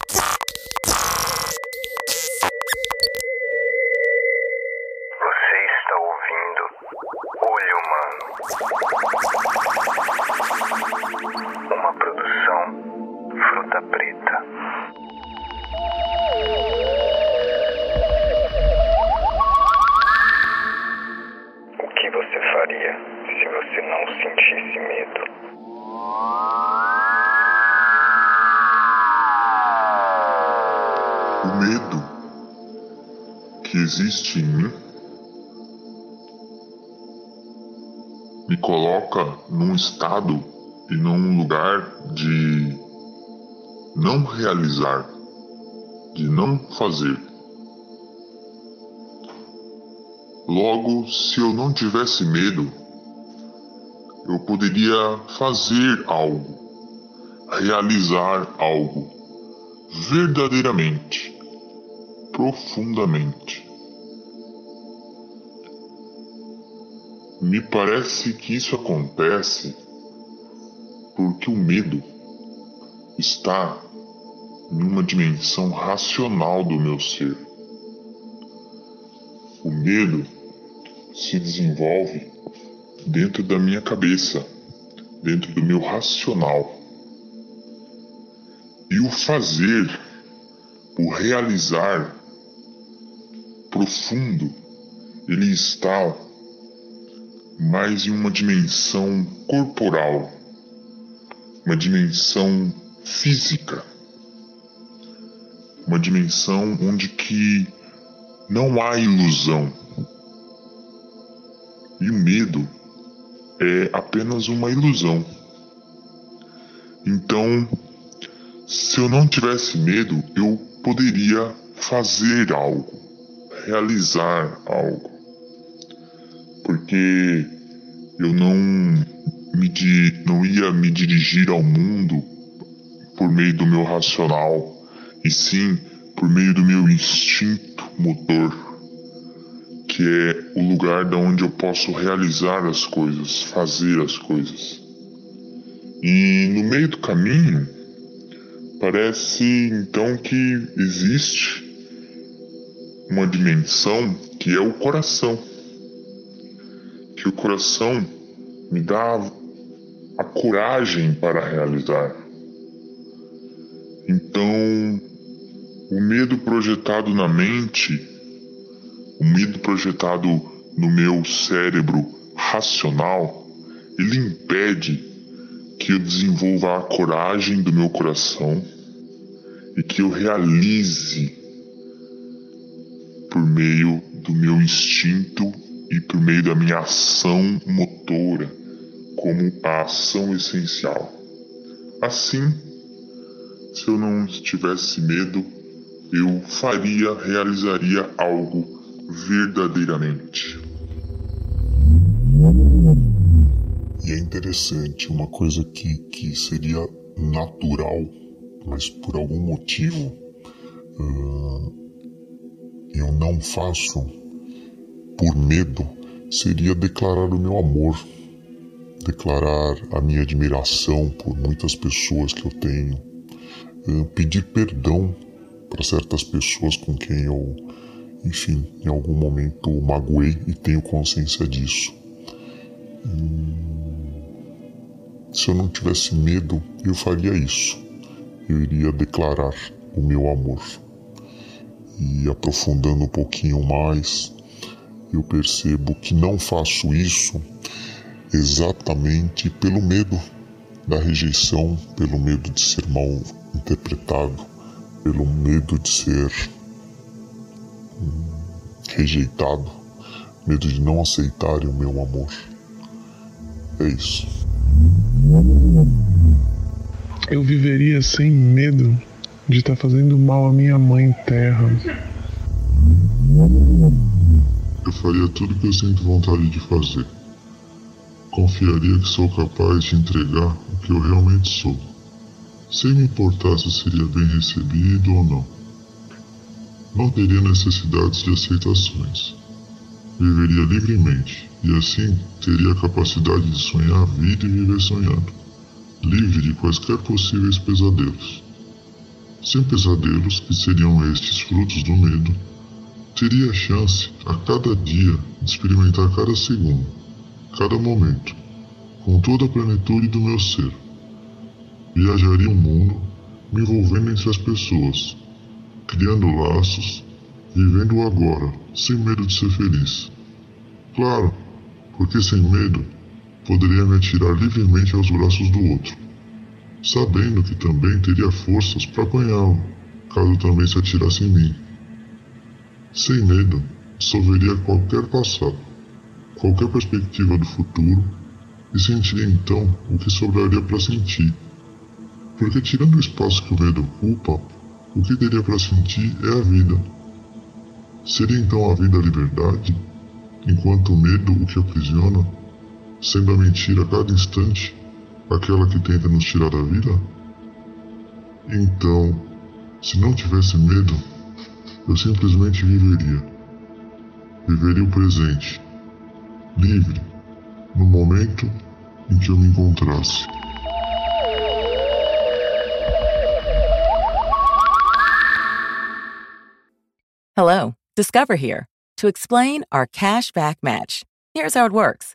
Yeah! Que existe em mim me coloca num estado e num lugar de não realizar, de não fazer. Logo, se eu não tivesse medo, eu poderia fazer algo, realizar algo verdadeiramente, profundamente. Me parece que isso acontece porque o medo está em uma dimensão racional do meu ser. O medo se desenvolve dentro da minha cabeça, dentro do meu racional. E o fazer, o realizar profundo, ele está mais em uma dimensão corporal, uma dimensão física, uma dimensão onde que não há ilusão. E o medo é apenas uma ilusão. Então, se eu não tivesse medo, eu poderia fazer algo, realizar algo. Porque eu não me di- não ia me dirigir ao mundo por meio do meu racional, e sim por meio do meu instinto motor, que é o lugar da onde eu posso realizar as coisas, fazer as coisas. E no meio do caminho, Parece então que existe uma dimensão que é o coração. Que o coração me dá a coragem para realizar. Então, o medo projetado na mente, o medo projetado no meu cérebro racional, ele impede que eu desenvolva a coragem do meu coração e que eu realize por meio do meu instinto e por meio da minha ação motora como a ação essencial. Assim, se eu não tivesse medo, eu faria, realizaria algo verdadeiramente. E é interessante, uma coisa que, que seria natural, mas por algum motivo ah, eu não faço por medo, seria declarar o meu amor, declarar a minha admiração por muitas pessoas que eu tenho, ah, pedir perdão para certas pessoas com quem eu, enfim, em algum momento magoei e tenho consciência disso. Se eu não tivesse medo, eu faria isso. Eu iria declarar o meu amor. E aprofundando um pouquinho mais, eu percebo que não faço isso exatamente pelo medo da rejeição, pelo medo de ser mal interpretado, pelo medo de ser hum, rejeitado, medo de não aceitarem o meu amor. É isso. eu viveria sem medo de estar tá fazendo mal à minha mãe terra. Eu faria tudo que eu sinto vontade de fazer. Confiaria que sou capaz de entregar o que eu realmente sou, sem me importar se seria bem recebido ou não. Não teria necessidades de aceitações. Viveria livremente e assim teria a capacidade de sonhar a vida e viver sonhando, livre de quaisquer possíveis pesadelos. Sem pesadelos, que seriam estes frutos do medo, teria a chance a cada dia de experimentar cada segundo, cada momento, com toda a plenitude do meu ser. Viajaria o mundo, me envolvendo entre as pessoas, criando laços, vivendo agora, sem medo de ser feliz. Claro, porque sem medo poderia me atirar livremente aos braços do outro, sabendo que também teria forças para apanhá-lo, caso também se atirasse em mim. Sem medo, dissolveria qualquer passado, qualquer perspectiva do futuro e sentiria então o que sobraria para sentir. Porque tirando o espaço que o medo ocupa, o que teria para sentir é a vida. Seria então a vida a liberdade? enquanto o medo o que aprisiona, sendo a mentira a cada instante aquela que tenta nos tirar da vida? Então, se não tivesse medo, eu simplesmente viveria. Viveria o presente, livre, no momento em que eu me encontrasse. Hello, Discover here to explain our cash back match. Here's how it works